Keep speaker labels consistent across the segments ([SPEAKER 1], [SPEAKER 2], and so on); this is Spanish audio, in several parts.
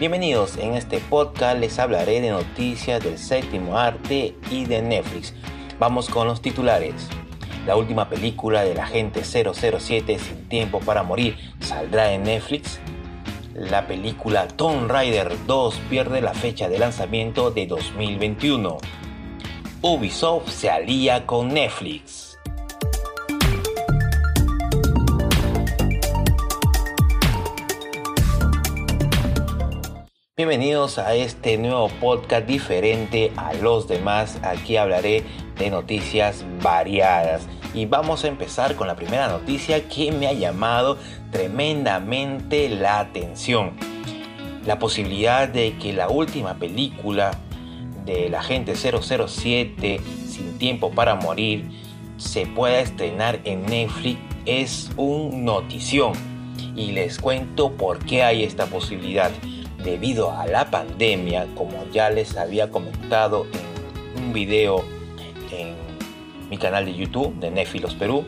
[SPEAKER 1] Bienvenidos, en este podcast les hablaré de noticias del séptimo arte y de Netflix. Vamos con los titulares. La última película del agente 007 Sin Tiempo para Morir saldrá en Netflix. La película Tomb Raider 2 pierde la fecha de lanzamiento de 2021. Ubisoft se alía con Netflix. Bienvenidos a este nuevo podcast diferente a los demás. Aquí hablaré de noticias variadas. Y vamos a empezar con la primera noticia que me ha llamado tremendamente la atención. La posibilidad de que la última película del agente 007 Sin tiempo para morir se pueda estrenar en Netflix es un notición. Y les cuento por qué hay esta posibilidad debido a la pandemia, como ya les había comentado en un video en mi canal de YouTube de Nefilos Perú,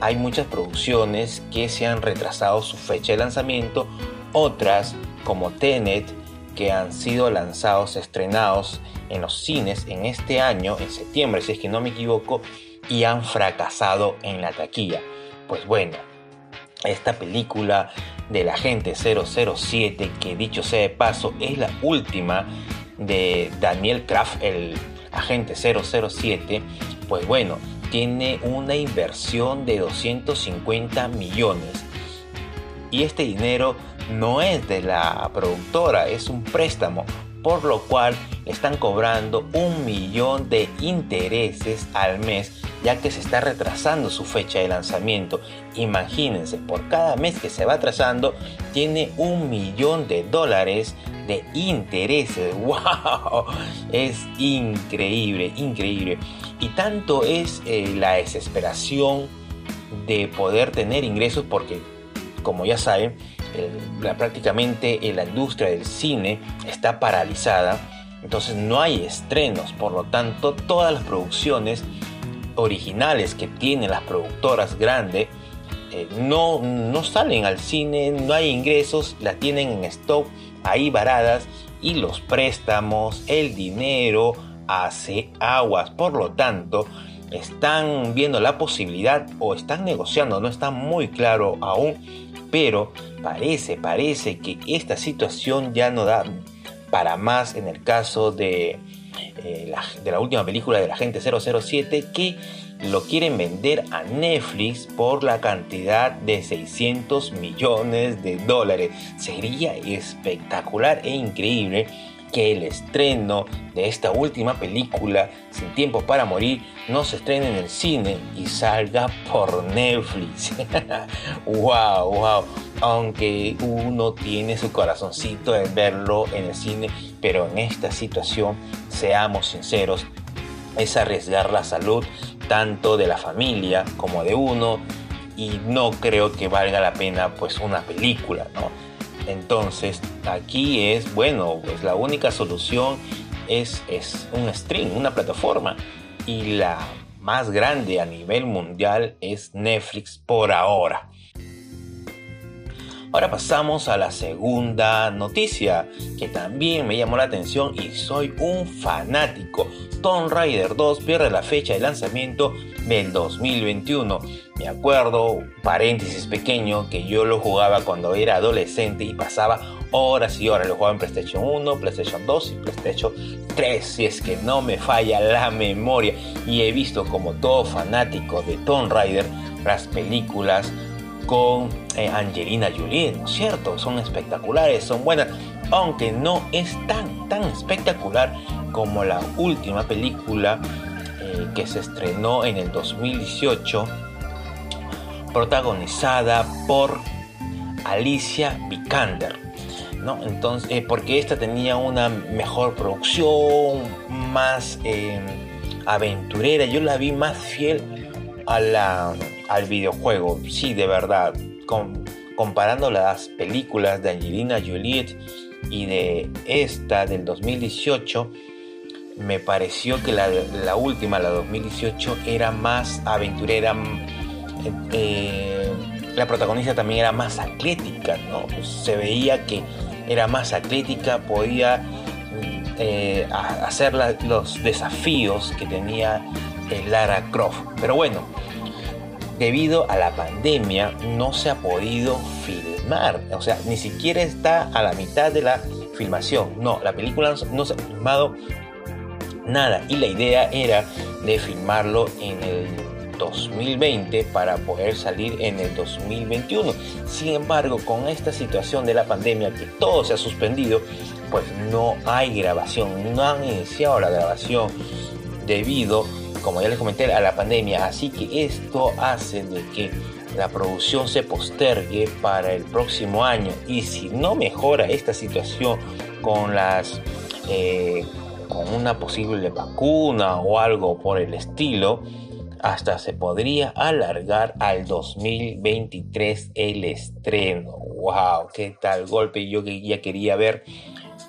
[SPEAKER 1] hay muchas producciones que se han retrasado su fecha de lanzamiento, otras como Tenet que han sido lanzados, estrenados en los cines en este año, en septiembre si es que no me equivoco, y han fracasado en la taquilla. Pues bueno, esta película del agente 007, que dicho sea de paso es la última de Daniel Kraft, el agente 007, pues bueno, tiene una inversión de 250 millones. Y este dinero no es de la productora, es un préstamo, por lo cual están cobrando un millón de intereses al mes ya que se está retrasando su fecha de lanzamiento. Imagínense, por cada mes que se va atrasando, tiene un millón de dólares de intereses. ¡Wow! Es increíble, increíble. Y tanto es eh, la desesperación de poder tener ingresos porque, como ya saben, prácticamente la industria del cine está paralizada. Entonces no hay estrenos, por lo tanto todas las producciones originales que tienen las productoras grandes eh, no, no salen al cine, no hay ingresos, las tienen en stock ahí varadas y los préstamos, el dinero hace aguas. Por lo tanto, están viendo la posibilidad o están negociando, no está muy claro aún, pero parece, parece que esta situación ya no da para más en el caso de eh, de la última película de la gente 007 que lo quieren vender a Netflix por la cantidad de 600 millones de dólares. Sería espectacular e increíble que el estreno de esta última película, Sin Tiempo para Morir, no se estrene en el cine y salga por Netflix. wow, wow. Aunque uno tiene su corazoncito de verlo en el cine, pero en esta situación, seamos sinceros, es arriesgar la salud tanto de la familia como de uno y no creo que valga la pena pues una película, ¿no? Entonces aquí es, bueno, pues la única solución es, es un stream, una plataforma. Y la más grande a nivel mundial es Netflix por ahora. Ahora pasamos a la segunda noticia que también me llamó la atención y soy un fanático. Tomb Raider 2 pierde la fecha de lanzamiento del 2021. Me acuerdo, paréntesis pequeño, que yo lo jugaba cuando era adolescente y pasaba horas y horas. Lo jugaba en PlayStation 1, PlayStation 2 y PlayStation 3, si es que no me falla la memoria. Y he visto como todo fanático de Tomb Raider las películas con eh, Angelina Jolie, ¿no es cierto? Son espectaculares, son buenas, aunque no es tan, tan espectacular como la última película eh, que se estrenó en el 2018, protagonizada por Alicia Vikander. ¿no? Entonces, eh, porque esta tenía una mejor producción, más aventurera, yo la vi más fiel a la, al videojuego. Sí, de verdad. Comparando las películas de Angelina Jolie y de esta del 2018, me pareció que la, última, la 2018, era más aventurera. Eh, la protagonista también era más atlética, ¿no? Se veía que era más atlética, podía eh, hacer los desafíos que tenía Lara Croft. Pero bueno, debido a la pandemia no se ha podido filmar, o sea, ni siquiera está a la mitad de la filmación. No, la película no se ha filmado nada y la idea era de filmarlo en el 2020 para poder salir en el 2021. Sin embargo, con esta situación de la pandemia que todo se ha suspendido, pues no hay grabación, no han iniciado la grabación debido, como ya les comenté, a la pandemia. Así que esto hace de que la producción se postergue para el próximo año. Y si no mejora esta situación con las eh, con una posible vacuna o algo por el estilo hasta se podría alargar al 2023 el estreno. Wow qué tal golpe yo ya quería ver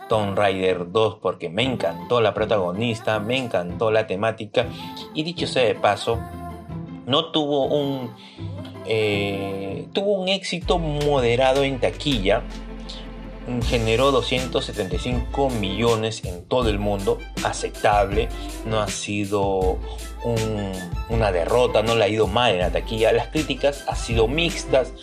[SPEAKER 1] Tomb Raider 2 porque me encantó la protagonista me encantó la temática. Y dicho sea de paso no tuvo un eh, tuvo un éxito moderado en taquilla, generó 275 millones en todo el mundo, aceptable, no ha sido una derrota, no le ha ido mal en la taquilla, las críticas han sido mixtas,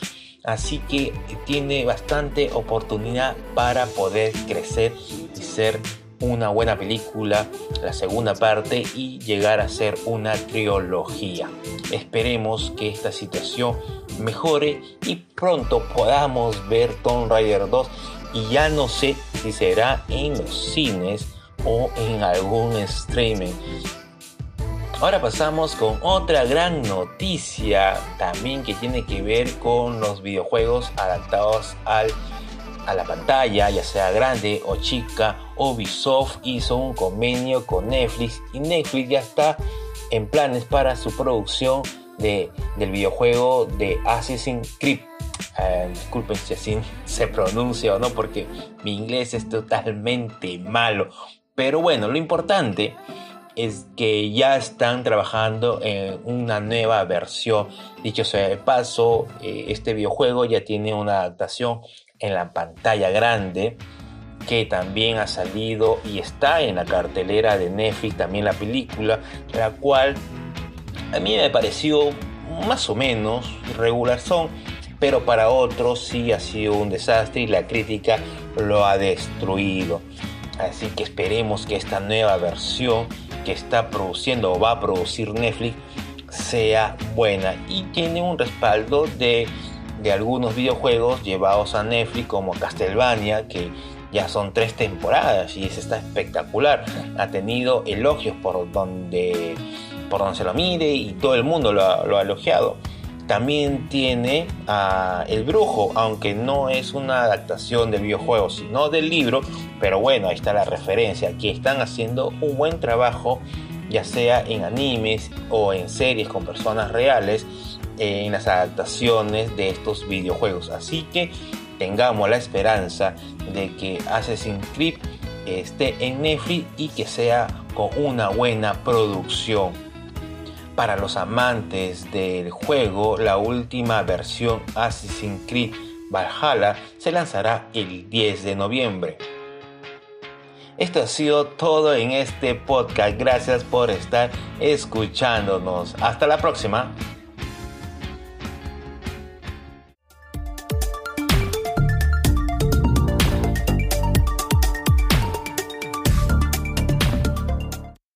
[SPEAKER 1] así que tiene bastante oportunidad para poder crecer y ser una buena película, la segunda parte y llegar a ser una trilogía. Esperemos que esta situación mejore y pronto podamos ver Tomb Raider 2 y ya no sé si será en los cines o en algún streaming. Ahora pasamos con otra gran noticia también que tiene que ver con los videojuegos adaptados al a la pantalla, ya sea grande o chica, Ubisoft hizo un convenio con Netflix y Netflix ya está en planes para su producción de, del videojuego de Assassin's Creed. Eh, disculpen si así se pronuncia o no, porque mi inglés es totalmente malo. Pero bueno, lo importante es que ya están trabajando en una nueva versión. Dicho sea de paso, eh, este videojuego ya tiene una adaptación en la pantalla grande que también ha salido y está en la cartelera de Netflix también la película la cual a mí me pareció más o menos regular son pero para otros sí ha sido un desastre y la crítica lo ha destruido así que esperemos que esta nueva versión que está produciendo o va a producir Netflix sea buena y tiene un respaldo de de algunos videojuegos llevados a Netflix como Castlevania, que ya son tres temporadas y es está espectacular. Ha tenido elogios por donde, por donde se lo mire y todo el mundo lo ha, elogiado. También tiene a El Brujo, aunque no es una adaptación del videojuego, sino del libro, pero bueno, ahí está la referencia, que están haciendo un buen trabajo, ya sea en animes o en series con personas reales, en las adaptaciones de estos videojuegos. Así que tengamos la esperanza de que Assassin's Creed esté en Netflix y que sea con una buena producción. Para los amantes del juego, la última versión Assassin's Creed Valhalla se lanzará el 10 de noviembre. Esto ha sido todo en este podcast. Gracias por estar escuchándonos. Hasta la próxima.